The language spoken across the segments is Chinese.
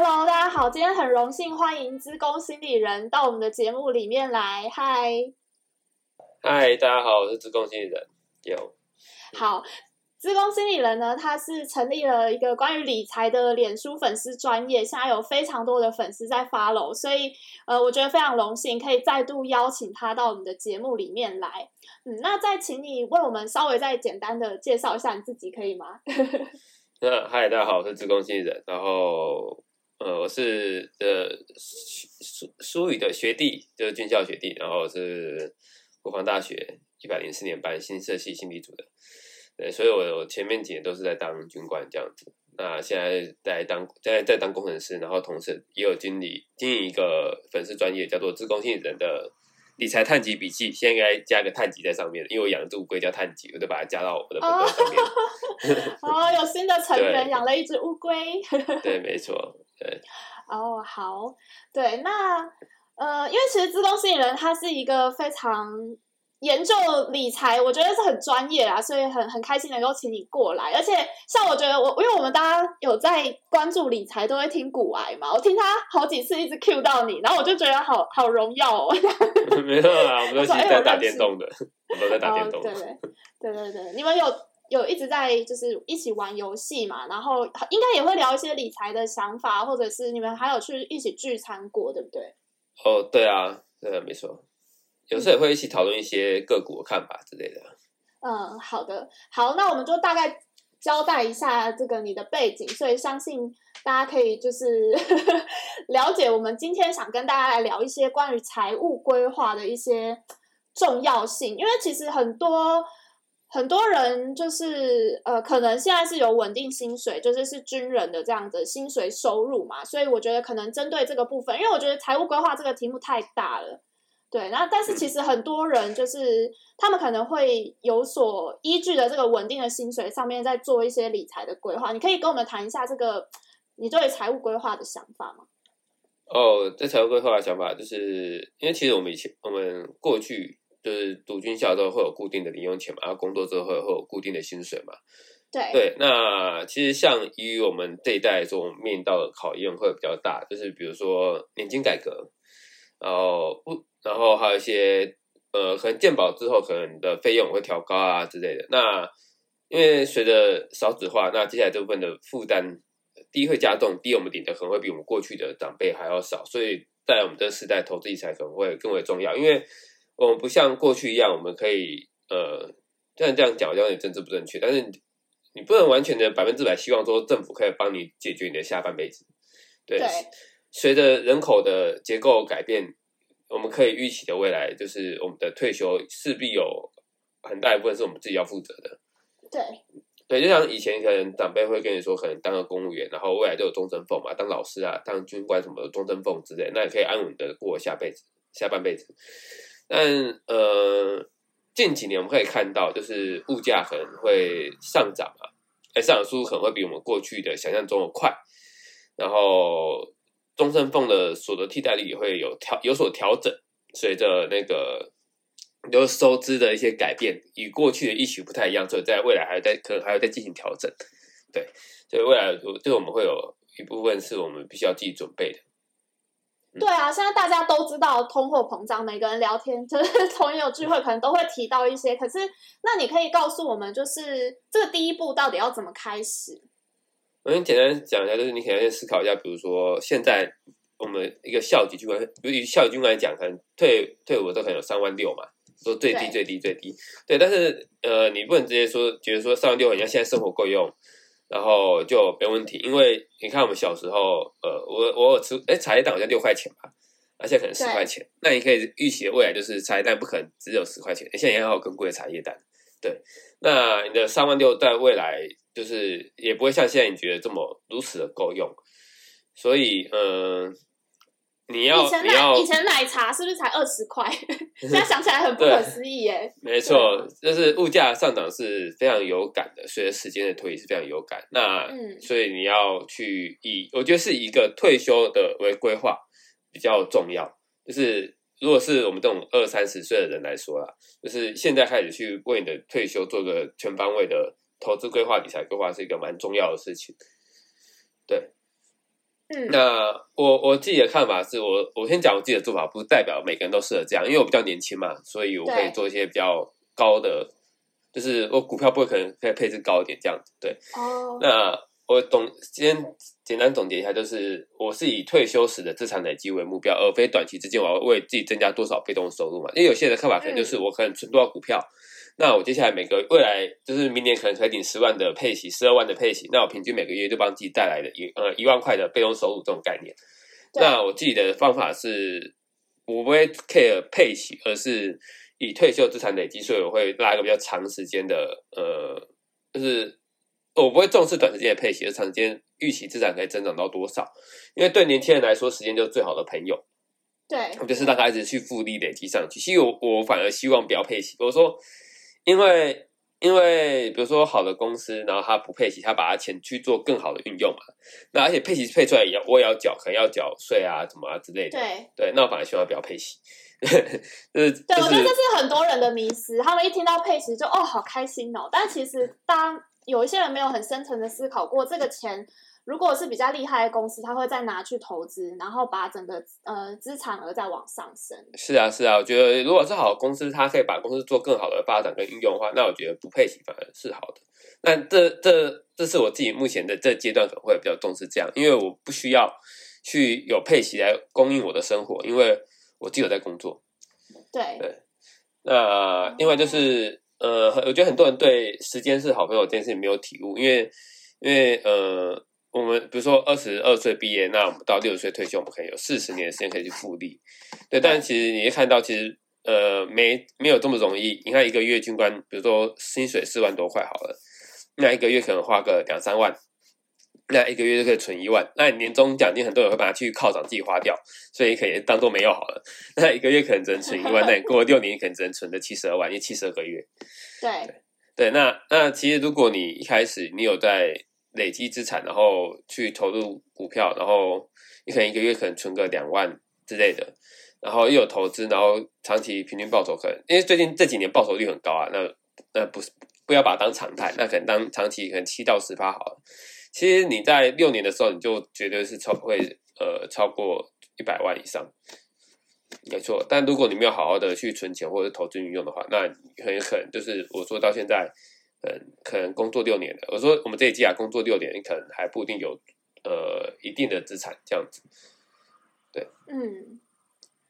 Hello，大家好，今天很荣幸欢迎资工心理人到我们的节目里面来。嗨，嗨，大家好，我是资工心理人。有好。资工心理人呢，他是成立了一个关于理财的脸书粉丝专业，现在有非常多的粉丝在 follow，所以呃，我觉得非常荣幸可以再度邀请他到我们的节目里面来。嗯，那再请你为我们稍微再简单的介绍一下你自己，可以吗？那嗨，大家好，我是资工心理人，然后呃，我是呃苏苏语的学弟，就是军校学弟，然后是国防大学一百零四年班新社系心理组的。对，所以我我前面几年都是在当军官这样子，那现在在当在在当工程师，然后同时也有经理经营一个粉丝专业，叫做“资工心理人”的理财探集笔记，现在应该加个探集在上面，因为我养只乌龟叫探集，我就把它加到我的本本上面。哦，有新的成员养了一只乌龟。对，没错，对。哦，好，对，那呃，因为其实自动吸引人他是一个非常。研究理财，我觉得是很专业啦，所以很很开心能够请你过来。而且像我觉得我，因为我们大家有在关注理财，都会听古癌嘛。我听他好几次一直 cue 到你，然后我就觉得好好荣耀哦。没错啊，我们都是在打电动的，我们都在打电动。对对对对对，你们有有一直在就是一起玩游戏嘛？然后应该也会聊一些理财的想法，或者是你们还有去一起聚餐过，对不对？哦，对啊，对啊，没错。有时候也会一起讨论一些个股的看法之类的。嗯，好的，好，那我们就大概交代一下这个你的背景，所以相信大家可以就是 了解我们今天想跟大家来聊一些关于财务规划的一些重要性，因为其实很多很多人就是呃，可能现在是有稳定薪水，就是是军人的这样的薪水收入嘛，所以我觉得可能针对这个部分，因为我觉得财务规划这个题目太大了。对，那但是其实很多人就是他们可能会有所依据的这个稳定的薪水上面在做一些理财的规划，你可以跟我们谈一下这个你对财务规划的想法吗？哦，在财务规划的想法，就是因为其实我们以前我们过去就是读军校之后会有固定的零用钱嘛，然后工作之后会有固定的薪水嘛。对对，那其实像以我们这一代这种面临到的考验会比较大，就是比如说年金改革，然后不。然后还有一些呃，可能健保之后可能你的费用会调高啊之类的。那因为随着少子化，那接下来这部分的负担，第一会加重，第二我们领的可能会比我们过去的长辈还要少，所以在我们这个时代投资理财可能会更为重要。因为我们不像过去一样，我们可以呃，虽然这样讲好像有点政治不正确，但是你不能完全的百分之百希望说政府可以帮你解决你的下半辈子。对，对随着人口的结构改变。我们可以预期的未来，就是我们的退休势必有很大一部分是我们自己要负责的。对，对，就像以前可能长辈会跟你说，可能当个公务员，然后未来就有终身俸嘛，当老师啊，当军官什么的终身俸之类，那也可以安稳的过下辈子、下半辈子。但呃，近几年我们可以看到，就是物价可能会上涨啊，哎，上涨速度可能会比我们过去的想象中的快，然后。终身俸的所得替代率也会有调有所调整，随着那个有收支的一些改变，与过去的预期不太一样，所以在未来还要再可能还要再进行调整。对，所以未来对我们会有一部分是我们必须要自己准备的。嗯、对啊，现在大家都知道通货膨胀，每个人聊天 就是同友聚会可能都会提到一些。可是，那你可以告诉我们，就是这个第一步到底要怎么开始？我先简单讲一下，就是你可能先思考一下，比如说现在我们一个校级军官，比如以校级军官来讲，可能退退伍都可能有三万六嘛，说最低最低最低，对，但是呃，你不能直接说觉得说三万六，人家现在生活够用，然后就没问题，因为你看我们小时候，呃，我我有吃，哎，茶叶蛋好像六块钱吧，而且可能十块钱，那你可以预期的未来就是茶叶蛋不可能只有十块钱，现在也还有更贵的茶叶蛋，对，那你的三万六在未来。就是也不会像现在你觉得这么如此的够用，所以嗯、呃，你要以前奶以前奶茶是不是才二十块？现在想起来很不可思议耶。没错，就是物价上涨是非常有感的，随着时间的推移是非常有感。那、嗯、所以你要去以，我觉得是一个退休的为规划比较重要。就是如果是我们这种二三十岁的人来说啦，就是现在开始去为你的退休做个全方位的。投资规划、理财规划是一个蛮重要的事情，对。嗯，那我我自己的看法是我我先讲我自己的做法，不代表每个人都适合这样，因为我比较年轻嘛，所以我可以做一些比较高的，就是我股票不会可能可以配置高一点这样子，对。哦。那我总先简单总结一下，就是我是以退休时的资产累积为目标，而非短期之间我要为自己增加多少被动收入嘛。因为有些人的看法可能就是我可能存多少股票，嗯、那我接下来每个未来就是明年可能可以领十万的配息，十二万的配息，那我平均每个月就帮自己带来的一呃一万块的被动收入这种概念。那我自己的方法是，我不会 care 配息，而是以退休资产累积，所以我会拉一个比较长时间的呃，就是。我不会重视短时间的配息，而长时间预期资产可以增长到多少？因为对年轻人来说，时间就是最好的朋友。对，就是让他一直去复利累积上去。其实我我反而希望不要配息。我说，因为因为比如说好的公司，然后他不配息，他把他钱去做更好的运用嘛。那而且配息配出来也要我也要缴，可能要缴税啊，什么啊之类的。对对，那我反而希望不要配息。就是、对，我觉得这是很多人的迷失。他们一听到配息就哦，好开心哦。但其实当有一些人没有很深层的思考过，这个钱如果是比较厉害的公司，他会再拿去投资，然后把整个呃资产额再往上升。是啊，是啊，我觉得如果是好的公司，它可以把公司做更好的发展跟运用的话，那我觉得不配息反而是好的。那这这这是我自己目前的这阶段可能会比较重视这样，因为我不需要去有配息来供应我的生活，因为我自己有在工作。对对，那另外就是。呃，我觉得很多人对时间是好朋友这件事情没有体悟，因为因为呃，我们比如说二十二岁毕业，那我们到六十岁退休，我们可以有四十年的时间可以去复利，对。但其实你会看到，其实呃，没没有这么容易。你看一个月军官，比如说薪水四万多块好了，那一个月可能花个两三万。那一个月就可以存一万，那你年终奖金很多人会把它去犒赏自己花掉，所以可以当做没有好了。那一个月可能只能存一万，那你过了六年你可能只能存的七十二万，因为七十二个月。对对，那那其实如果你一开始你有在累积资产，然后去投入股票，然后你可能一个月可能存个两万之类的，然后又有投资，然后长期平均报酬可能，因为最近这几年报酬率很高啊，那那不是不要把它当常态，那可能当长期可能七到十趴好了。其实你在六年的时候，你就绝对是超会呃超过一百万以上，没错。但如果你没有好好的去存钱或者投资运用的话，那很有可能就是我说到现在，嗯，可能工作六年的。我说我们这一季啊，工作六年，你可能还不一定有呃一定的资产这样子。对，嗯，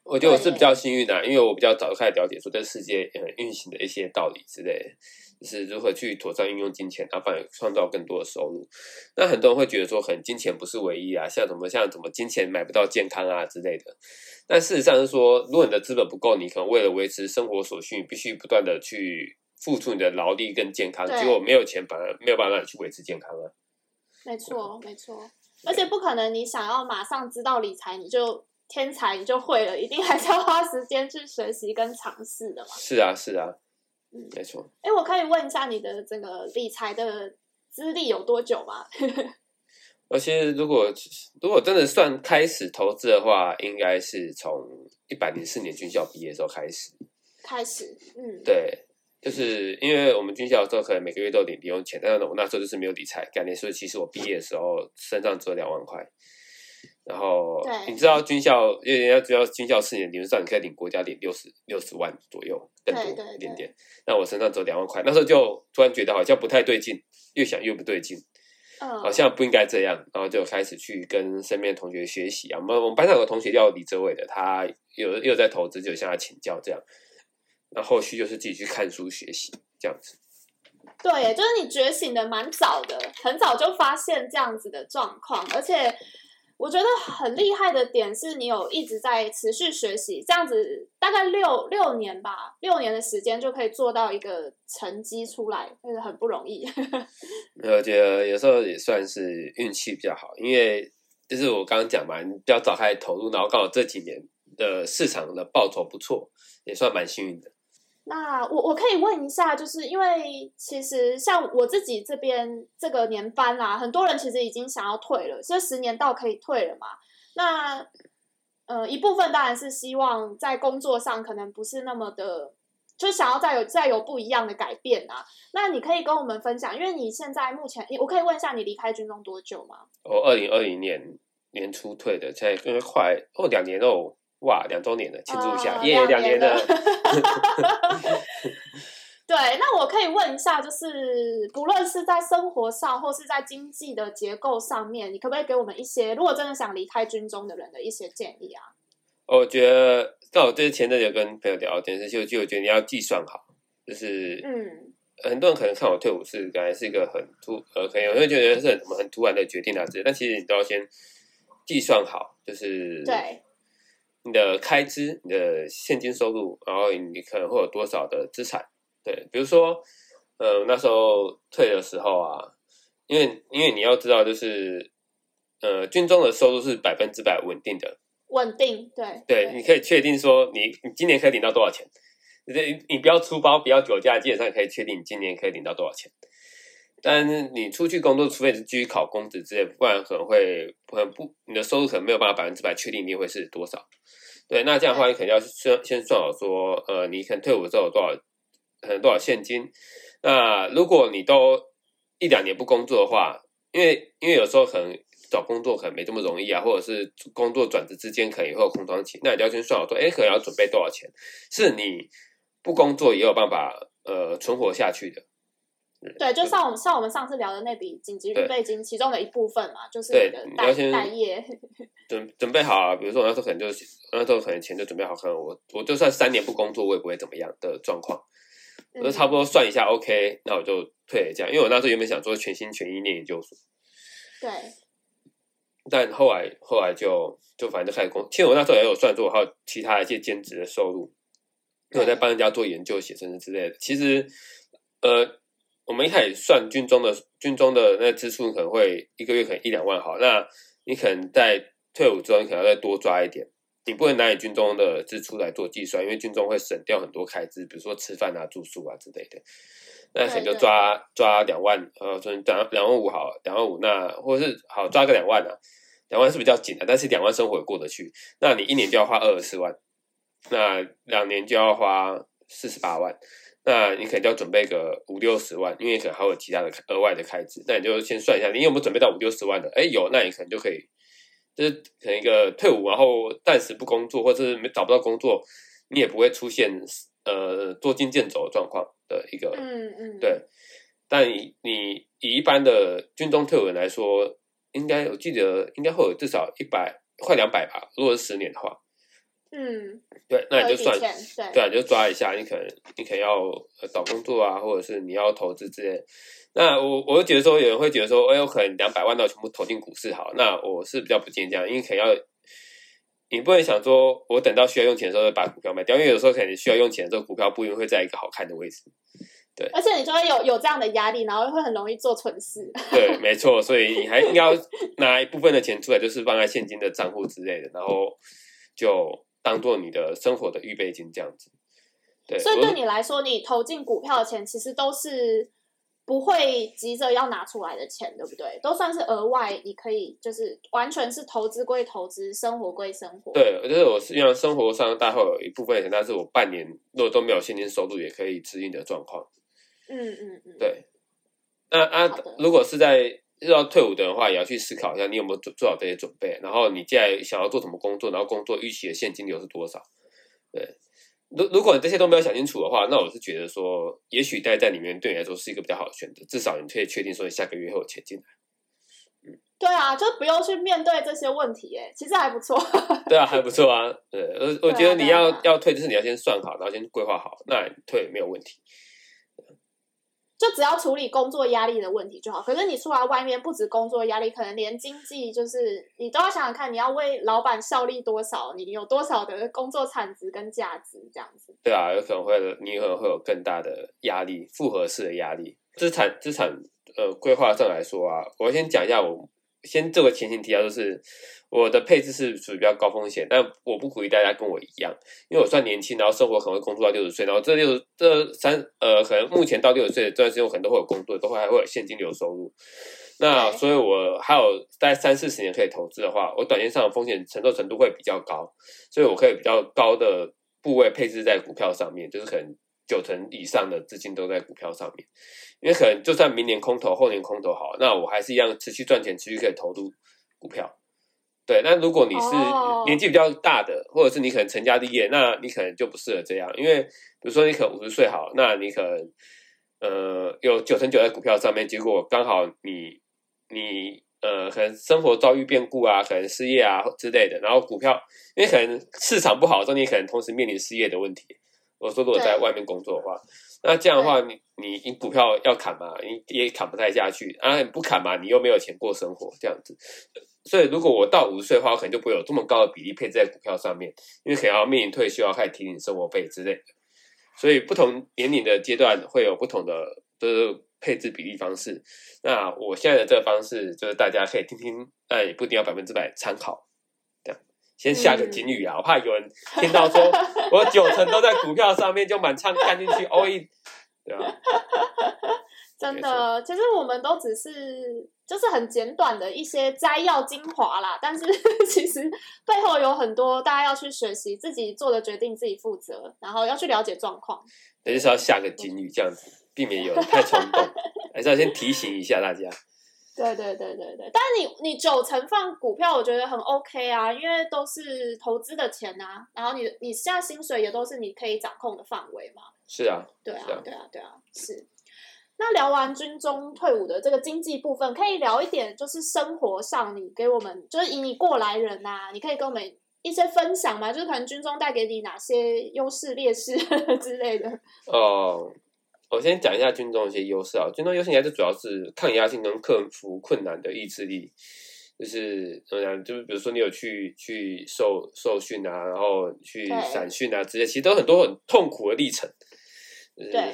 我觉得我是比较幸运的，因为我比较早就开始了解说这世界呃运行的一些道理之类是如何去妥善运用金钱，然后反而创造更多的收入。那很多人会觉得说，可能金钱不是唯一啊，像什么像什么金钱买不到健康啊之类的。但事实上是说，如果你的资本不够，你可能为了维持生活所需，你必须不断的去付出你的劳力跟健康，结果没有钱，反而没有办法让你去维持健康啊。没错，没错，而且不可能你想要马上知道理财，你就天才你就会了，一定还是要花时间去学习跟尝试的嘛。是啊，是啊。嗯，没错。哎，我可以问一下你的这个理财的资历有多久吗？而且如果如果真的算开始投资的话，应该是从一百零四年军校毕业的时候开始。开始，嗯，对，就是因为我们军校的时候可能每个月都有领零用钱，但是我那时候就是没有理财概念，所以其实我毕业的时候身上只有两万块。然后，你知道军校，因为人家知道军校四年，理论上你可以领国家领六十六十万左右，更多一点点。那我身上只有两万块，那时候就突然觉得好像不太对劲，越想越不对劲，好像不应该这样。然后就开始去跟身边同学学习啊。我们我们班上有个同学叫李哲伟的，他有又在投资，就向他请教这样。那后，续就是自己去看书学习这样子。对，就是你觉醒的蛮早的，很早就发现这样子的状况，而且。我觉得很厉害的点是你有一直在持续学习，这样子大概六六年吧，六年的时间就可以做到一个成绩出来，就是很不容易。我觉得有时候也算是运气比较好，因为就是我刚刚讲嘛，你比较早开始投入，然后刚好这几年的市场的报酬不错，也算蛮幸运的。那我我可以问一下，就是因为其实像我自己这边这个年班啦、很多人其实已经想要退了，这十年到可以退了嘛。那呃一部分当然是希望在工作上可能不是那么的，就想要再有再有不一样的改变啊。那你可以跟我们分享，因为你现在目前，我可以问一下你离开军中多久吗？我二零二零年年初退的，现在因为快哦两年哦，哇两周年了，庆祝一下，呃、耶两年了。对，那我可以问一下，就是不论是在生活上，或是在经济的结构上面，你可不可以给我们一些，如果真的想离开军中的人的一些建议啊？我觉得，那我之前阵有跟朋友聊天，就就我觉得你要计算好，就是嗯，很多人可能看我退伍是感觉是一个很突呃，可能有人会觉得是很什么很突然的决定啊之类，但其实你都要先计算好，就是对你的开支、你的现金收入，然后你可能会有多少的资产。对，比如说，呃，那时候退的时候啊，因为因为你要知道，就是呃，军中的收入是百分之百稳定的，稳定，对，对，对你可以确定说你，你你今年可以领到多少钱，你你不要出包，不要酒驾，基本上可以确定你今年可以领到多少钱。但是你出去工作，除非是继续考公职之类，不然可能会很不，你的收入可能没有办法百分之百确定你会是多少。对，那这样的话，你肯定要先先算好说，呃，你可能退伍之后有多少。可能多少现金？那如果你都一两年不工作的话，因为因为有时候可能找工作可能没这么容易啊，或者是工作转职之间可能也会有空窗期，那你就要先算好说，哎，可能要准备多少钱，是你不工作也有办法呃存活下去的。对，就像我们像我们上次聊的那笔紧急预备金其中的一部分嘛，就是你的待待业 准准备好啊。比如说我那时候可能就是那时候可能钱就准备好，可能我我就算三年不工作，我也不会怎么样的状况。我就差不多算一下，OK，那我就退了这样，因为我那时候原本想做全心全意念研究所，对，但后来后来就就反正就开始工，其实我那时候也有算做，还有其他一些兼职的收入，因为我在帮人家做研究、写生之类的。其实，呃，我们一开始算军中的军中的那支出可能会一个月可能一两万好，那你可能在退伍之后，你可能要再多抓一点。你不能拿你军中的支出来做计算，因为军中会省掉很多开支，比如说吃饭啊、住宿啊之类的。那可能就抓抓两万，呃，从两两万五好，两万五那或者是好抓个两万啊，两万是比较紧的，但是两万生活也过得去。那你一年就要花二十四万，那两年就要花四十八万，那你可能就要准备个五六十万，因为可能还有其他的额外的开支。那你就先算一下，你有没有准备到五六十万的？哎，有，那你可能就可以。就是可能一个退伍，然后暂时不工作，或者是没找不到工作，你也不会出现呃捉襟见肘的状况的一个，嗯嗯，对。但你你以一般的军中退伍人来说，应该我记得应该会有至少一百快两百吧，如果是十年的话。嗯，对，那你就算对，你就抓一下，你可能你可能要找工作啊，或者是你要投资之类。那我我就觉得说，有人会觉得说，哎，我可能两百万都全部投进股市好。那我是比较不建议这样，因为可能要你不能想说，我等到需要用钱的时候把股票卖掉，因为有时候可能需要用钱的时候，股票不一定会在一个好看的位置。对，而且你就会有有这样的压力，然后会很容易做蠢事。对，没错，所以你还应该要拿一部分的钱出来，就是放在现金的账户之类的，然后就。当做你的生活的预备金这样子，对。所以对你来说，你投进股票的钱其实都是不会急着要拿出来的钱，对不对？都算是额外，你可以就是完全是投资归投资，生活归生活。对，就是我实际上生活上大概会有一部分钱，但是我半年如果都没有现金收入，也可以支应的状况。嗯嗯嗯，对。那啊，如果是在。要退伍的话，也要去思考一下，你有没有做做好这些准备？然后你接下来想要做什么工作？然后工作预期的现金流是多少？对，如如果你这些都没有想清楚的话，那我是觉得说，也许待在里面对你来说是一个比较好的选择，至少你可以确定说你下个月会有钱进来。嗯，对啊，就不用去面对这些问题，哎，其实还不错。对啊，还不错啊。对，我我觉得你要要退，就是你要先算好，然后先规划好，那退没有问题。就只要处理工作压力的问题就好。可是你出来外面，不止工作压力，可能连经济，就是你都要想想看，你要为老板效力多少，你有多少的工作产值跟价值，这样子。对啊，有可能会，你有可能会有更大的压力，复合式的压力。资产资产呃规划上来说啊，我先讲一下我。先这个前情提要，就是我的配置是属于比较高风险，但我不鼓励大家跟我一样，因为我算年轻，然后生活可能会工作到六十岁，然后这六十这三呃，可能目前到六十岁的这段时间，我可能都会有工作，都会还会有现金流收入。那所以，我还有大概三四十年可以投资的话，我短线上的风险承受程度会比较高，所以我可以比较高的部位配置在股票上面，就是可能。九成以上的资金都在股票上面，因为可能就算明年空头，后年空头好，那我还是一样持续赚钱，持续可以投入股票。对，那如果你是年纪比较大的，或者是你可能成家立业，那你可能就不适合这样，因为比如说你可能五十岁好，那你可能呃有九成九在股票上面，结果刚好你你呃可能生活遭遇变故啊，可能失业啊之类的，然后股票因为可能市场不好的时候，你可能同时面临失业的问题。我说如果在外面工作的话，那这样的话你你你股票要砍嘛，你也砍不太下去啊，不砍嘛，你又没有钱过生活，这样子。所以，如果我到五十岁的话，我可能就不会有这么高的比例配置在股票上面，因为可能要面临退休，要开始提领生活费之类的。所以，不同年龄的阶段会有不同的就是配置比例方式。那我现在的这个方式，就是大家可以听听，但也不一定要百分之百参考。先下个警语啊，我怕有人听到说 我九成都在股票上面，就满仓干进去，all in，对吧？真的，其实我们都只是就是很简短的一些摘要精华啦，但是 其实背后有很多大家要去学习，自己做的决定自己负责，然后要去了解状况。也就是要下个警语，这样子避免有人太冲动，还是要先提醒一下大家。对对对对对，但是你你九成放股票，我觉得很 OK 啊，因为都是投资的钱啊，然后你你现在薪水也都是你可以掌控的范围嘛。是啊，对啊，对啊，对啊，是。那聊完军中退伍的这个经济部分，可以聊一点，就是生活上你给我们，就是以你过来人呐、啊，你可以跟我们一些分享吗？就是可能军中带给你哪些优势、劣势 之类的。哦，我先讲一下军中一些优势啊。军中优势应该是主要是抗压性跟克服困难的意志力，就是怎么讲？就是比如说你有去去受受训啊，然后去散训啊，这些其实都很多很痛苦的历程。就是、对。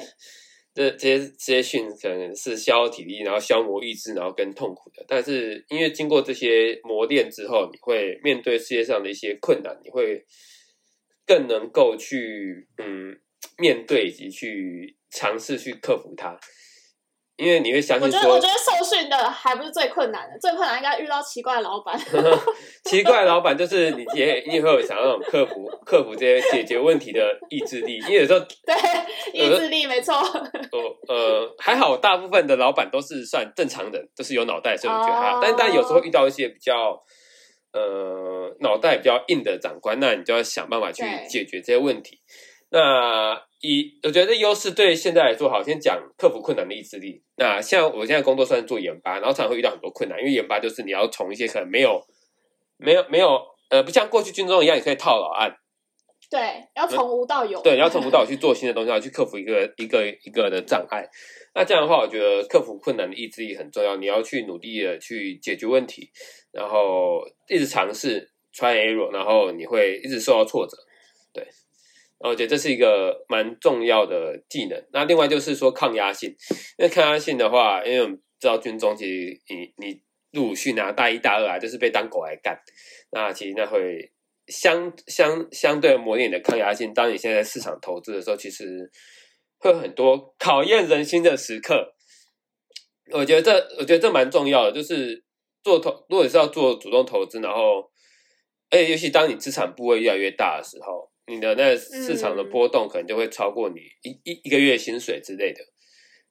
这这些这些训可能是消耗体力，然后消磨意志，然后更痛苦的。但是因为经过这些磨练之后，你会面对世界上的一些困难，你会更能够去嗯面对以及去尝试去克服它。因为你会相信，我觉得我觉得受训的还不是最困难的，最困难应该遇到奇怪的老板。奇怪的老板就是你也你会有想要那种克服克服这些解决问题的意志力，因为有时候 对意志力没错。呃呃还好，大部分的老板都是算正常人，都、就是有脑袋，所以我觉得还好。Oh. 但但有时候遇到一些比较呃脑袋比较硬的长官，那你就要想办法去解决这些问题。那以我觉得优势对现在来说，好，先讲克服困难的意志力。那像我现在工作算是做研发，然后常常会遇到很多困难，因为研发就是你要从一些可能没有、没有、没有呃，不像过去军中一样，你可以套牢案。对，要从无到有。对，你要从无到有去做新的东西，要去克服一个一个一个的障碍。那这样的话，我觉得克服困难的意志力很重要。你要去努力的去解决问题，然后一直尝试 try error，然后你会一直受到挫折。对。我觉得这是一个蛮重要的技能。那另外就是说抗压性，因为抗压性的话，因为我们知道军中其实你你入伍训啊，大一大二啊，就是被当狗来干。那其实那会相相相对磨练你的抗压性。当你现在市场投资的时候，其实会很多考验人心的时刻。我觉得这我觉得这蛮重要的，就是做投，如果你是要做主动投资，然后，而且尤其当你资产部位越来越大的时候。你的那市场的波动可能就会超过你一一一个月薪水之类的，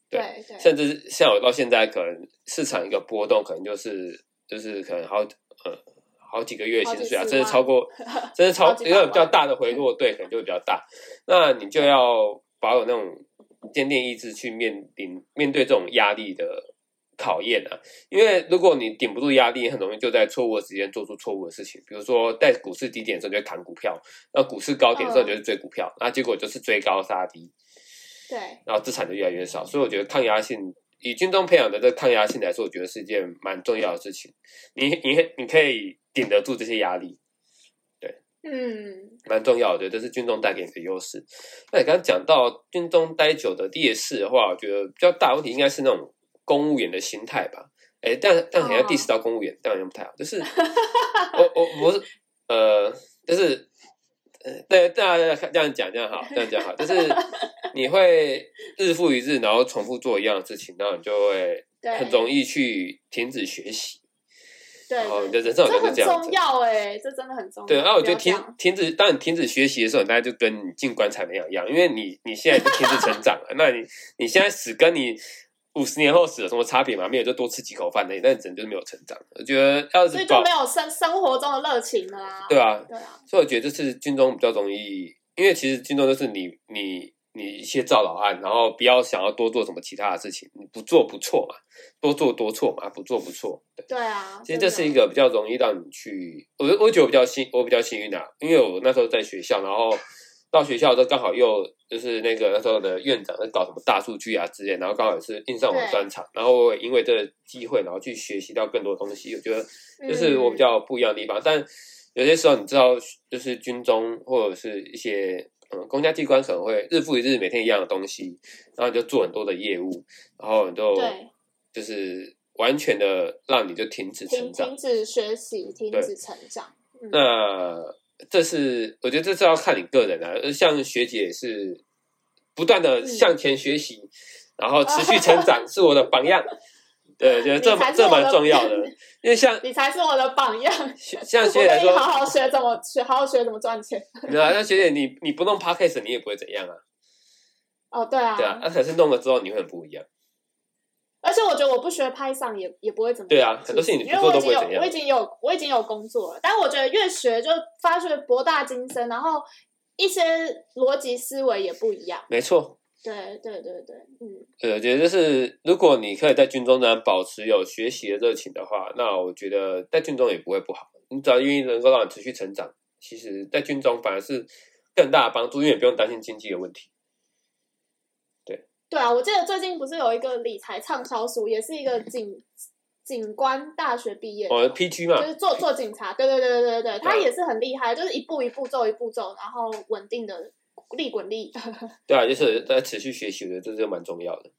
对，对对，甚至像我到现在，可能市场一个波动可能就是就是可能好呃好几个月薪水啊，甚至超过，甚至超一个比较大的回落，对，可能就会比较大。那你就要保有那种坚定意志去面临面对这种压力的。考验啊，因为如果你顶不住压力，很容易就在错误的时间做出错误的事情。比如说，在股市低点的时候就会砍股票，那股市高点的时候就是追股票，那、嗯、结果就是追高杀低，对，然后资产就越来越少。所以我觉得抗压性，以军中培养的这个抗压性来说，我觉得是一件蛮重要的事情。你你你可以顶得住这些压力，对，嗯，蛮重要的，这是军中带给你的优势。那你刚刚讲到军中待久的劣势的话，我觉得比较大问题应该是那种。公务员的心态吧，哎、欸，但但好像 diss 到公务员，当然不太好。就是 我我不是呃，就是呃，对，大家这样讲这样好，这样讲好，就是 你会日复一日，然后重复做一样的事情，然后你就会很容易去停止学习。对，然后你的人生好像是这样子。很重要哎，这真的很重要。对，然后我觉得停停止，当你停止学习的时候，你大家就跟你进棺材那样一样，因为你你现在就停止成长了，那你你现在死跟你。五十年后死有什么差别吗？没有，就多吃几口饭而已。但人就是没有成长。我觉得要是所以就没有生生活中的热情了啊。对啊，对啊。所以我觉得这次军中比较容易，因为其实军中就是你你你一些照老案，然后不要想要多做什么其他的事情，你不做不错嘛，多做多错嘛，不做不错。对，对啊，其实这是一个比较容易让你去，我我觉得我比较幸，我比较幸运啊，因为我那时候在学校，然后。到学校都刚好又就是那个那时候的院长在搞什么大数据啊之类，然后刚好也是印上我的专长，然后我也因为这个机会，然后去学习到更多东西。我觉得就是我比较不一样的地方。嗯、但有些时候你知道，就是军中或者是一些嗯公家机关可能会日复一日每天一样的东西，然后你就做很多的业务，然后你就就是完全的让你就停止成长，停止学习，停止成长。嗯、那。这是我觉得这是要看你个人啊，像学姐是不断的向前学习，嗯、然后持续成长，是我的榜样。对，觉得这这蛮重要的，因为像你才是我的榜样。像学姐来说，好好学怎么学，好好学怎么赚钱。对啊，那学姐你你不弄 Podcast 你也不会怎样啊。哦，对啊，对啊，那可是弄了之后你会很不一样。而且我觉得我不学 Python 也也不会怎么样。对啊，很多事情你不做都不会怎样。因为我已经有我已经有我已经有工作了，但我觉得越学就发觉博大精深，然后一些逻辑思维也不一样。没错。对对对对，嗯。对，我觉得就是如果你可以在军中呢保持有学习的热情的话，那我觉得在军中也不会不好。你只要愿意能够让你持续成长，其实在军中反而是更大的帮助，因为也不用担心经济的问题。对啊，我记得最近不是有一个理财畅销书，也是一个警警官大学毕业，哦，PG 嘛，就是做做警察，对对对对对对，他也是很厉害，就是一步一步走一步走，然后稳定的利滚利。对啊，就是在持续学习的，这就蛮重要的。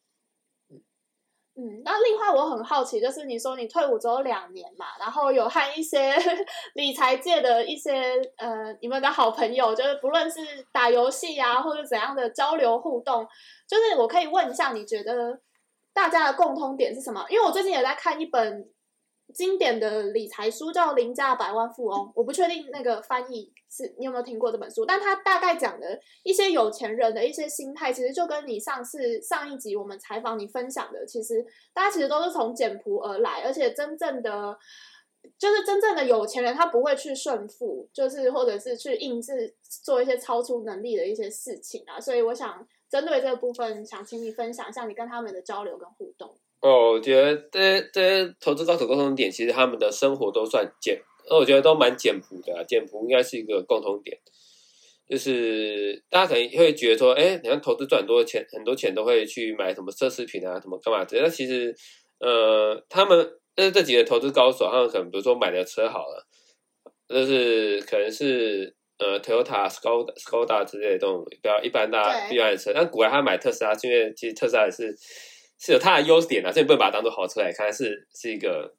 嗯，那另外我很好奇，就是你说你退伍只有两年嘛，然后有和一些 理财界的一些呃你们的好朋友，就是不论是打游戏啊，或者怎样的交流互动，就是我可以问一下，你觉得大家的共通点是什么？因为我最近也在看一本。经典的理财书叫《林家百万富翁》，我不确定那个翻译是你有没有听过这本书，但他大概讲的一些有钱人的一些心态，其实就跟你上次上一集我们采访你分享的，其实大家其实都是从简朴而来，而且真正的就是真正的有钱人，他不会去顺富，就是或者是去硬是做一些超出能力的一些事情啊。所以我想针对这个部分，想请你分享一下你跟他们的交流跟互动。哦，我觉得这些这些投资高手共同点，其实他们的生活都算简，我觉得都蛮简朴的啊。简朴应该是一个共同点，就是大家可能会觉得说，哎，你看投资赚很多钱，很多钱都会去买什么奢侈品啊，什么干嘛之类其实，呃，他们呃这几个投资高手，他们可能比如说买的车好了，就是可能是呃 Toyota、Skoda、Skoda 之类的这种比较一般大一般的车，但古来他买特斯拉，是因为其实特斯拉也是。是有它的优点啊，所以不能把它当做好车来看，是是一个，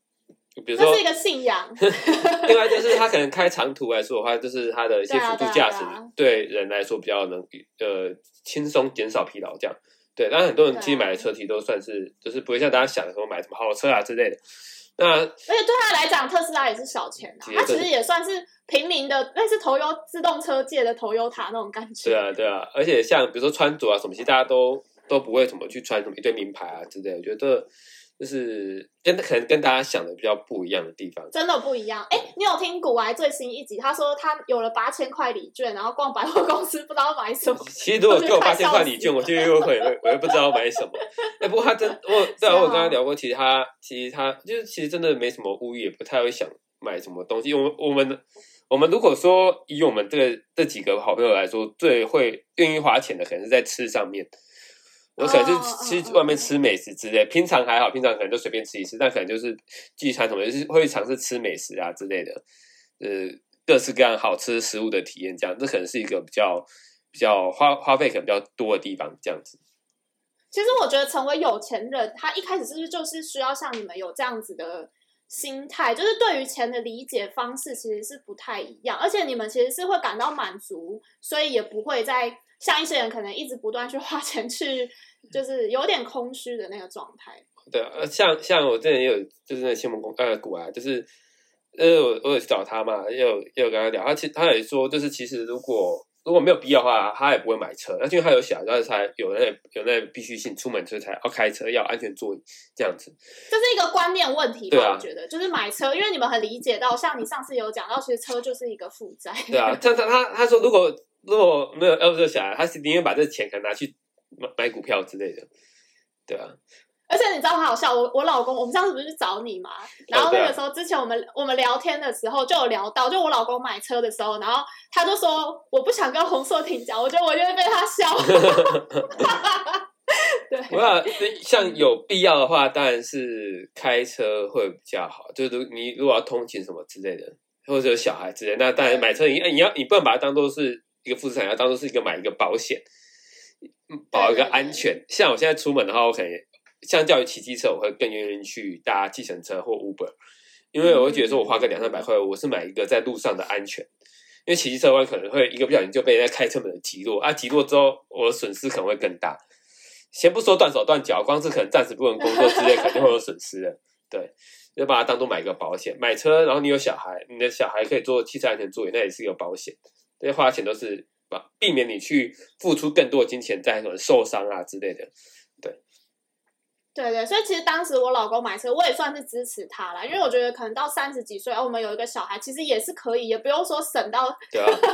比如说，是一个信仰。另外就是它可能开长途来说的话，就是它的一些辅助驾驶，对人来说比较能呃轻松减少疲劳这样。对，但很多人其实买的车其实都算是，就是不会像大家想的说买什么豪车啊之类的。那而且对他来讲，特斯拉也是小钱啊，它其实也算是平民的，类似头优自动车界的 Toyota 那种感觉。对啊，对啊，而且像比如说穿着啊什么，其实大家都。都不会怎么去穿什么一堆名牌啊之类的，我觉得就是跟可能跟大家想的比较不一样的地方，真的不一样。哎，你有听古玩最新一集？他说他有了八千块礼券，然后逛百货公司不知道买什么。其实如果给我八千块礼券，我就又会我又不知道买什么。哎，不过他真我对啊，我跟他聊过，其实他其实他就是其实真的没什么物欲，也不太会想买什么东西。我们我们我们如果说以我们这个这几个好朋友来说，最会愿意花钱的，可能是在吃上面。我可能是吃外面吃美食之类，oh, 平常还好，平常可能就随便吃一吃，但可能就是聚餐什么，就是会尝试吃美食啊之类的，呃，各式各样好吃食物的体验，这样，这可能是一个比较比较花花费可能比较多的地方，这样子。其实我觉得成为有钱人，他一开始是不是就是需要像你们有这样子的心态，就是对于钱的理解方式其实是不太一样，而且你们其实是会感到满足，所以也不会在。像一些人可能一直不断去花 钱去，就是有点空虚的那个状态。对啊，像像我之前也有就是那新闻公呃股啊，就是呃我我有去找他嘛，也有也有跟他聊，他其实他也说就是其实如果如果没有必要的话，他也不会买车。那因为他有小孩，他才有那有那必须性，出门车才要开车，要安全座椅这样子。这是一个观念问题吧？对啊，我觉得就是买车，因为你们很理解到，像你上次有讲到，其实车就是一个负债。对啊，他他他他说，如果如果没有要这个小孩，他是宁愿把这钱可能拿去买买股票之类的。对啊。而且你知道很好笑，我我老公，我们上次不是去找你嘛？然后那个时候之前我们我们聊天的时候就有聊到，就我老公买车的时候，然后他就说我不想跟洪硕婷讲，我觉得我就会被他笑。对，我想像有必要的话，当然是开车会比较好。就是你如果要通勤什么之类的，或者有小孩之类的，那当然买车你你要你不能把它当做是一个负资产，要当做是一个买一个保险，保一个安全。像我现在出门的话，我可能。相较于骑机车，我会更愿意去搭计程车或 Uber，因为我会觉得说，我花个两三百块，我是买一个在路上的安全。因为骑机车的话，可能会一个不小心就被人家开车门的击落啊，击落之后，我的损失可能会更大。先不说断手断脚，光是可能暂时不能工作之类，肯定会有损失的。对，就把它当做买一个保险。买车，然后你有小孩，你的小孩可以坐汽车安全座椅，那也是一个保险。这些花钱都是把避免你去付出更多的金钱在什么受伤啊之类的。对。对对，所以其实当时我老公买车，我也算是支持他啦，因为我觉得可能到三十几岁，哦，我们有一个小孩，其实也是可以，也不用说省到，啊、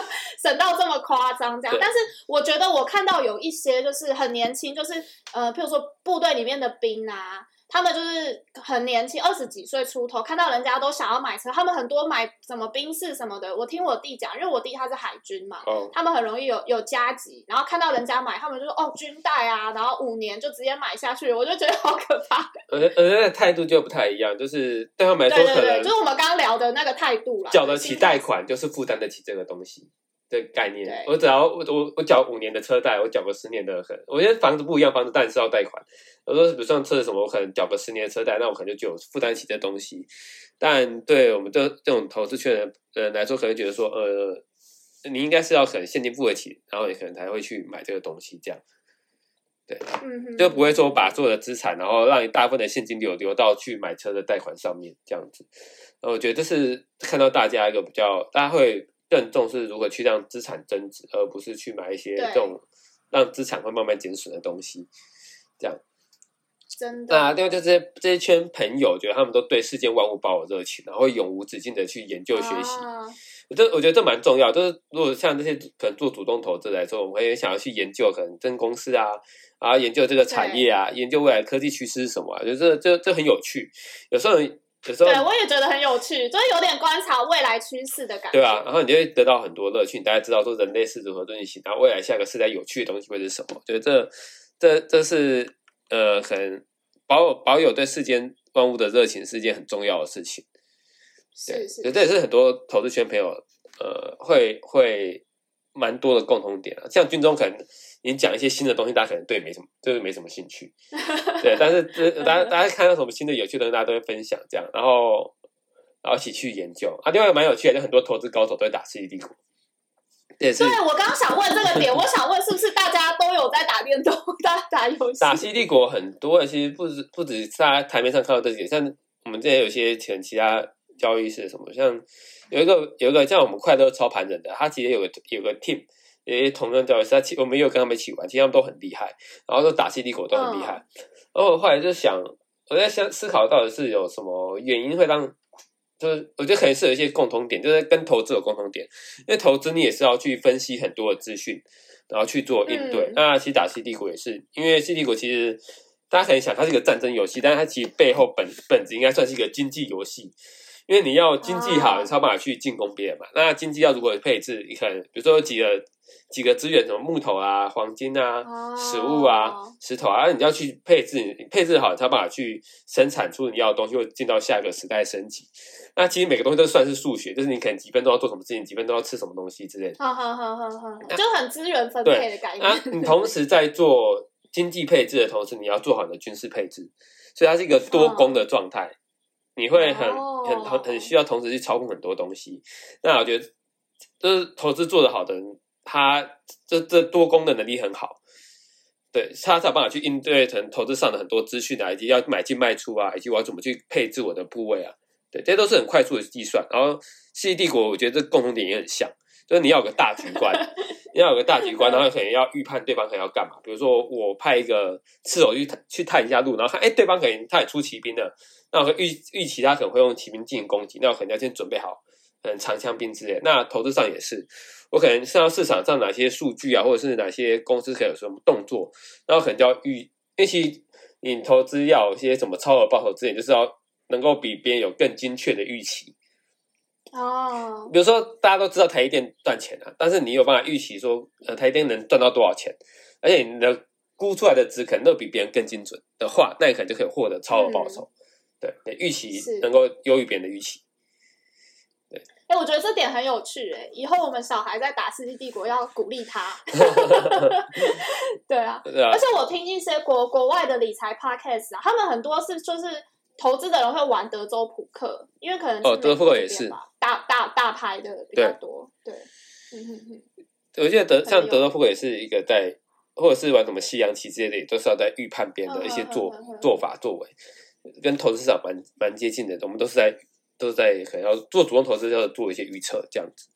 省到这么夸张这样。但是我觉得我看到有一些就是很年轻，就是呃，譬如说部队里面的兵啊。他们就是很年轻，二十几岁出头，看到人家都想要买车，他们很多买什么宾士什么的。我听我弟讲，因为我弟他是海军嘛，oh. 他们很容易有有加急，然后看到人家买，他们就说哦军贷啊，然后五年就直接买下去，我就觉得好可怕。而而且态度就不太一样，就是对他们来说可能，对对对，就是我们刚刚聊的那个态度啦，缴得起贷款就是负担得起这个东西。的概念，我只要我我我缴五年的车贷，我缴个十年的很，我觉得房子不一样，房子当然是要贷款。我说，比如像车什么，我可能缴个十年的车贷，那我可能就有负担起这东西。但对我们这这种投资圈的人来说，可能觉得说，呃，你应该是要很现金付得起，然后你可能才会去买这个东西，这样。对，就不会说把所有的资产，然后让你大部分的现金流流到去买车的贷款上面，这样子。我觉得这是看到大家一个比较，大家会。更重视如何去让资产增值，而不是去买一些这种让资产会慢慢减损的东西。这样，真的。那另外就是这一圈朋友，觉得他们都对世间万物抱有热情，然后会永无止境的去研究学习。啊、我这我觉得这蛮重要。就是如果像这些可能做主动投资来说，我们会想要去研究可能真公司啊，啊研究这个产业啊，研究未来科技趋势是什么、啊，我觉得这这这很有趣。有时候。对，我也觉得很有趣，就是有点观察未来趋势的感觉。对啊，然后你就会得到很多乐趣。你大家知道说人类是如何运行，然后未来下个世代有趣的东西会是什么？觉得这这这是呃，可能保有保有对世间万物的热情是一件很重要的事情。对，是是，这也是很多投资圈朋友呃会会蛮多的共同点啊。像军中可能。你讲一些新的东西，大家可能对没什么，就是没什么兴趣，对。但是这大家大家看到什么新的有趣的东西，大家都会分享这样，然后然后一起去研究啊。另外一个蛮有趣的，就很多投资高手都会打《世纪帝国》。对，对我刚刚想问这个点，我想问是不是大家都有在打电动、打打游戏？打《世纪帝国》很多，其实不止不止在台面上看到这些，像我们之前有些前其他交易是什么，像有一个有一个像我们快乐操盘人的，他其实有个有个 team。也同样交易是他，我们也有跟他们一起玩，其实他们都很厉害，然后说打 C D 国都很厉害。嗯、然后我后来就想，我在想思考到底是有什么原因会让，就是我觉得可能是有一些共同点，就是跟投资有共同点。因为投资你也是要去分析很多的资讯，然后去做应对。嗯、那其实打西帝国也是，因为西帝国其实大家可能想它是一个战争游戏，但是它其实背后本本质应该算是一个经济游戏。因为你要经济好，你才有办法去进攻别人嘛。那经济要如果配置，你可能比如说有几个。几个资源，什么木头啊、黄金啊、食物啊、石头啊，你要去配置，你配置好，你才有办法去生产出你要的东西，会进到下一个时代升级。那其实每个东西都算是数学，就是你可能几分钟要做什么事情，几分钟要吃什么东西之类的。好好好好好，就很资源分配的概念。啊，你同时在做经济配置的同时，你要做好你的军事配置，所以它是一个多工的状态。你会很很很很需要同时去操控很多东西。那我觉得，就是投资做得好的人。他这这多功能能力很好，对，他才有办法去应对成投资上的很多资讯啊，以及要买进卖出啊，以及我要怎么去配置我的部位啊，对，这些都是很快速的计算。然后，世纪帝国我觉得这共同点也很像，就是你要有个大局观，你要有个大局观，然后可能要预判对方可能要干嘛。比如说我派一个刺手去去探一下路，然后看哎，对方可能他也出骑兵了，那我预预期他可能会用骑兵进行攻击，那我肯定要先准备好嗯长枪兵之类。那投资上也是，我可能看到市场上哪些数据啊，或者是哪些公司可以有什么动作，然后可能就要预，因为其实你投资要有些什么超额报酬之前，就是要能够比别人有更精确的预期。哦，比如说大家都知道台积电赚钱啊，但是你有办法预期说，呃，台积电能赚到多少钱，而且你的估出来的值可能都比别人更精准的话，那你可能就可以获得超额报酬。嗯、对，预期能够优于别人的预期。对，哎、欸，我觉得这点很有趣、欸，哎，以后我们小孩在打《世纪帝国》要鼓励他。对啊，对啊，而且我听一些国国外的理财 podcast 啊，他们很多是就是。投资的人会玩德州扑克，因为可能哦，德州扑克也是大大大牌的比较多。对，对嗯哼哼。我记得德像德州扑克也是一个在，或者是玩什么西洋棋之类的，都是要在预判别人的一些做做法作为，跟投资市场蛮蛮接近的。我们都是在都是在可能要做主动投资，要做一些预测这样子。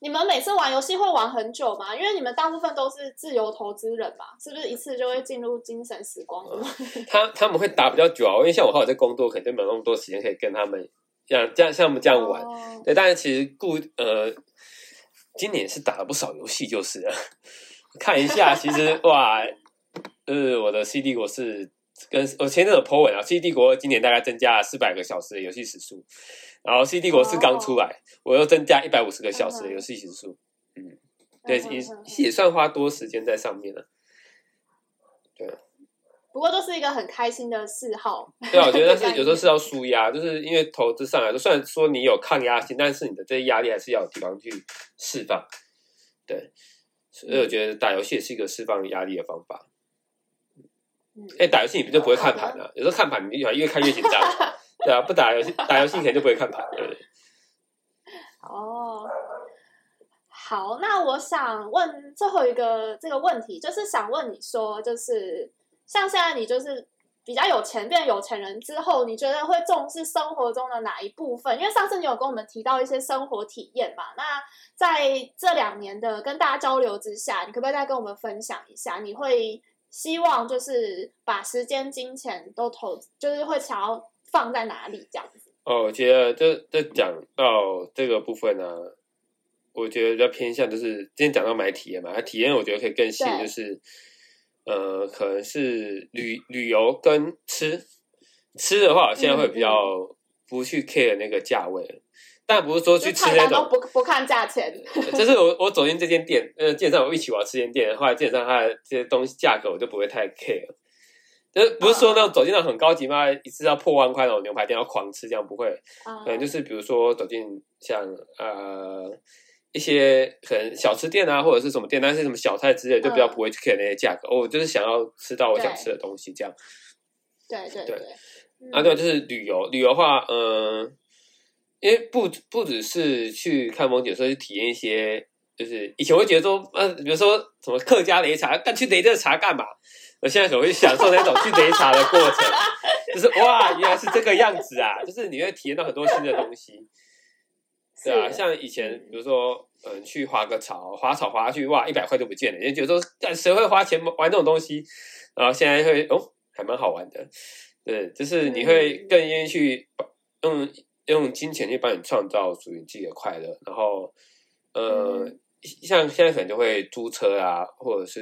你们每次玩游戏会玩很久吗？因为你们大部分都是自由投资人嘛，是不是一次就会进入精神时光？嗯、他他们会打比较久啊，因为像我后来在工作，肯定没有那么多时间可以跟他们像这样像我们这样玩。哦、对，但是其实固呃，今年是打了不少游戏，就是了 看一下，其实哇，呃，我的 CD 我是跟我前阵有 po 文啊，C 帝国今年大概增加了四百个小时的游戏时数。然后《C 帝国》是刚出来，我又增加一百五十个小时的游戏时数，嗯，对，也也算花多时间在上面了。对，不过都是一个很开心的嗜好。对啊，我觉得但是有时候是要舒压，就是因为投资上来说，虽然说你有抗压性，但是你的这些压力还是要有地方去释放。对，所以我觉得打游戏也是一个释放压力的方法。嗯，哎，打游戏你不就不会看盘了？有时候看盘你越看越紧张。对啊，不打游戏，打游戏可能就不会看盘，对不对？哦，好，那我想问最后一个这个问题，就是想问你说，就是像现在你就是比较有钱，变有钱人之后，你觉得会重视生活中的哪一部分？因为上次你有跟我们提到一些生活体验嘛，那在这两年的跟大家交流之下，你可不可以再跟我们分享一下？你会希望就是把时间、金钱都投，就是会想要。放在哪里这样子？哦，我觉得这这讲到这个部分呢、啊，我觉得比较偏向就是今天讲到买体验嘛，体验我觉得可以更细，就是呃，可能是旅旅游跟吃，吃的话，我现在会比较不去 care 那个价位，嗯嗯，但不是说去吃那种不不看价钱，就是我我走进这间店，呃，基本上我一起我要吃间店，后来基本上它的这些东西价格我就不会太 care。就是不是说那种走进那种很高级嘛，一次要破万块那种牛排店要狂吃这样不会，可能就是比如说走进像呃一些可能小吃店啊或者是什么店，但是什么小菜之类就比较不会去 care 那些价格。我就是想要吃到我想吃的东西这样。对对对。啊对，就是旅游旅游的话，嗯，因为不不只是去看风景，所以去体验一些，就是以前我会觉得说，呃，比如说什么客家擂茶，但去擂这个茶干嘛？我现在可能会享受那种去擂茶的过程，就是哇，原来是这个样子啊！就是你会体验到很多新的东西，对啊，像以前比如说，嗯，去滑个草，滑草滑下去，哇，一百块都不见了，你就觉得说，但谁会花钱玩这种东西？然后现在会哦，还蛮好玩的，对，就是你会更愿意去用用金钱去帮你创造属于自己的快乐，然后，呃。嗯像现在可能就会租车啊，或者是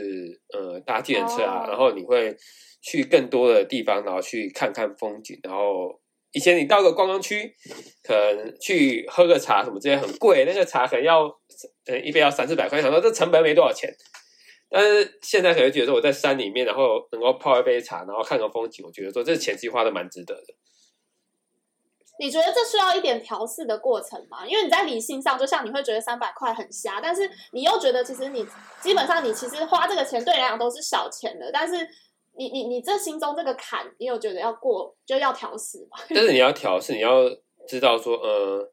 呃搭计程车啊，然后你会去更多的地方，然后去看看风景。然后以前你到个观光区，可能去喝个茶什么这些很贵，那个茶可能要呃一杯要三四百块，想说这成本没多少钱。但是现在可能觉得说我在山里面，然后能够泡一杯茶，然后看个风景，我觉得说这钱其实花的蛮值得的。你觉得这需要一点调试的过程吗？因为你在理性上，就像你会觉得三百块很瞎，但是你又觉得其实你基本上你其实花这个钱对你来讲都是小钱的，但是你你你这心中这个坎，你有觉得要过就要调试吗？但是你要调试，你要知道说，呃，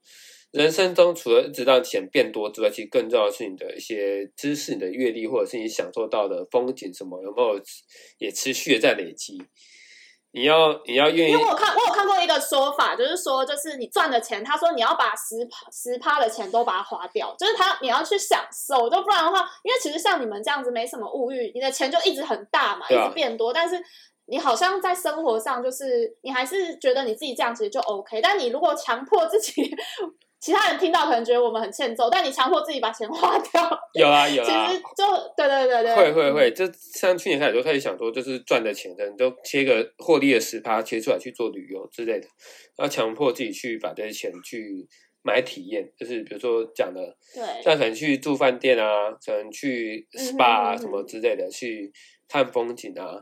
人生中除了知道钱变多之外，其实更重要的是你的一些知识、你的阅历，或者是你享受到的风景什么，有没有也持续的在累积。你要你要愿意，因为我看我有看过一个说法，就是说，就是你赚的钱，他说你要把十趴十趴的钱都把它花掉，就是他你要去享受，就不然的话，因为其实像你们这样子没什么物欲，你的钱就一直很大嘛，一直变多，但是你好像在生活上就是你还是觉得你自己这样子就 OK，但你如果强迫自己。其他人听到可能觉得我们很欠揍，但你强迫自己把钱花掉，有啊有啊，其实就对对对对，会会会，就像去年开始就开始想说，就是赚的钱，的，你都切个获利的十趴切出来去做旅游之类的，要强迫自己去把这些钱去买体验，就是比如说讲的，对，像可能去住饭店啊，可能去 SPA 啊什么之类的，去看风景啊，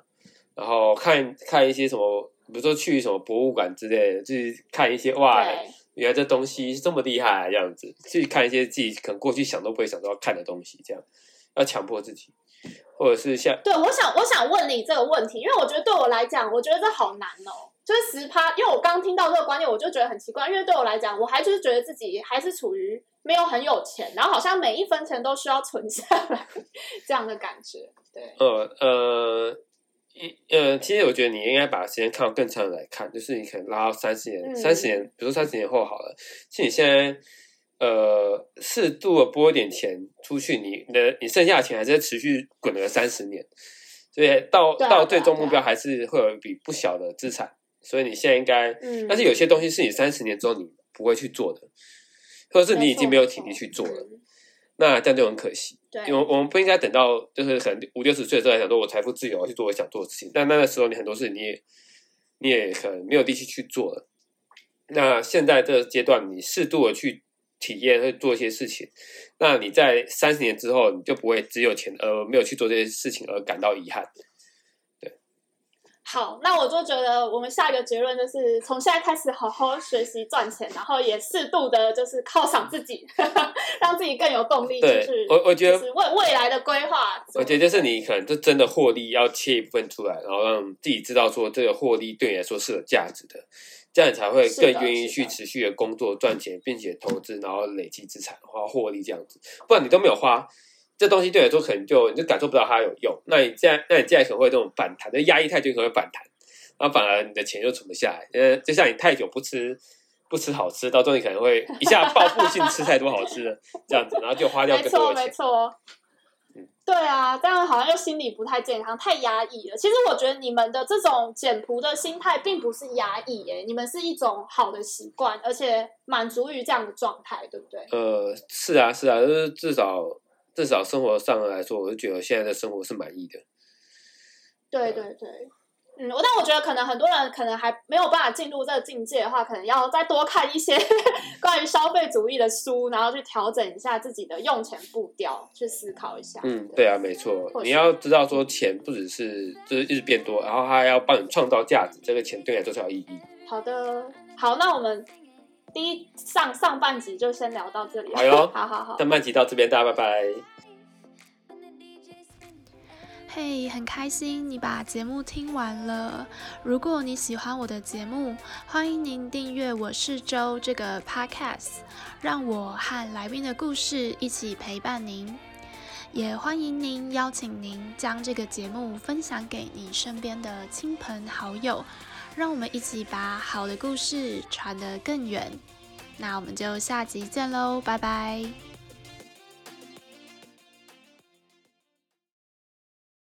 然后看看一些什么，比如说去什么博物馆之类的，就是看一些哇。原来这东西是这么厉害啊，这样子去看一些自己可能过去想都不会想到要看的东西，这样要强迫自己，或者是像……对，我想我想问你这个问题，因为我觉得对我来讲，我觉得这好难哦。就是十趴，因为我刚听到这个观念，我就觉得很奇怪，因为对我来讲，我还就是觉得自己还是处于没有很有钱，然后好像每一分钱都需要存下来 这样的感觉。对，呃呃。呃，其实我觉得你应该把时间看到更长来看，就是你可能拉到三十年、三十、嗯、年，比如说三十年后好了。其实你现在呃适度的拨一点钱出去，你的你剩下的钱还是在持续滚了三十年，所以到、啊、到最终目标还是会有一笔不小的资产。所以你现在应该，嗯、但是有些东西是你三十年之后你不会去做的，或者是你已经没有体力去做了。那这样就很可惜，对，因为我们不应该等到就是可能五六十岁的时候来想说，我财富自由，去做我想做的事情。但那个时候，你很多事你也你也可能没有力气去做了。那现在这个阶段，你适度的去体验，会做一些事情。那你在三十年之后，你就不会只有钱而没有去做这些事情而感到遗憾。好，那我就觉得我们下一个结论就是从现在开始好好学习赚钱，然后也适度的就是犒赏自己，呵 呵让自己更有动力。对，就是我我觉得为未来的规划。我觉得就是你可能就真的获利要切一部分出来，然后让自己知道说这个获利对你来说是有价值的，这样你才会更愿意去持续的工作赚钱，并且投资，然后累积资产，花获利这样子。不然你都没有花。这东西对你来说可能就你就感受不到它有用，那你这样，那你接下来可能会这种反弹，就压抑太久可能会反弹，然后反而你的钱就存不下来。呃，就像你太久不吃不吃好吃，到最后你可能会一下报复性吃太多好吃的 这样子，然后就花掉更多的钱。没错，没错。对啊，这样好像又心理不太健康，太压抑了。其实我觉得你们的这种简朴的心态并不是压抑，哎，你们是一种好的习惯，而且满足于这样的状态，对不对？呃，是啊，是啊，就是至少。至少生活上来说，我就觉得现在的生活是满意的。对对对，嗯，但我觉得可能很多人可能还没有办法进入这个境界的话，可能要再多看一些 关于消费主义的书，然后去调整一下自己的用钱步调，去思考一下。嗯，对啊，没错，你要知道说钱不只是就是一直变多，然后它还要帮你创造价值，这个钱对你来说才有意义。好的，好，那我们。第一上上半集就先聊到这里，好哟，好好好，上半集到这边，大家拜拜。嘿，hey, 很开心你把节目听完了。如果你喜欢我的节目，欢迎您订阅我是周这个 podcast，让我和来宾的故事一起陪伴您。也欢迎您邀请您将这个节目分享给你身边的亲朋好友。让我们一起把好的故事传得更远。那我们就下集见喽，拜拜。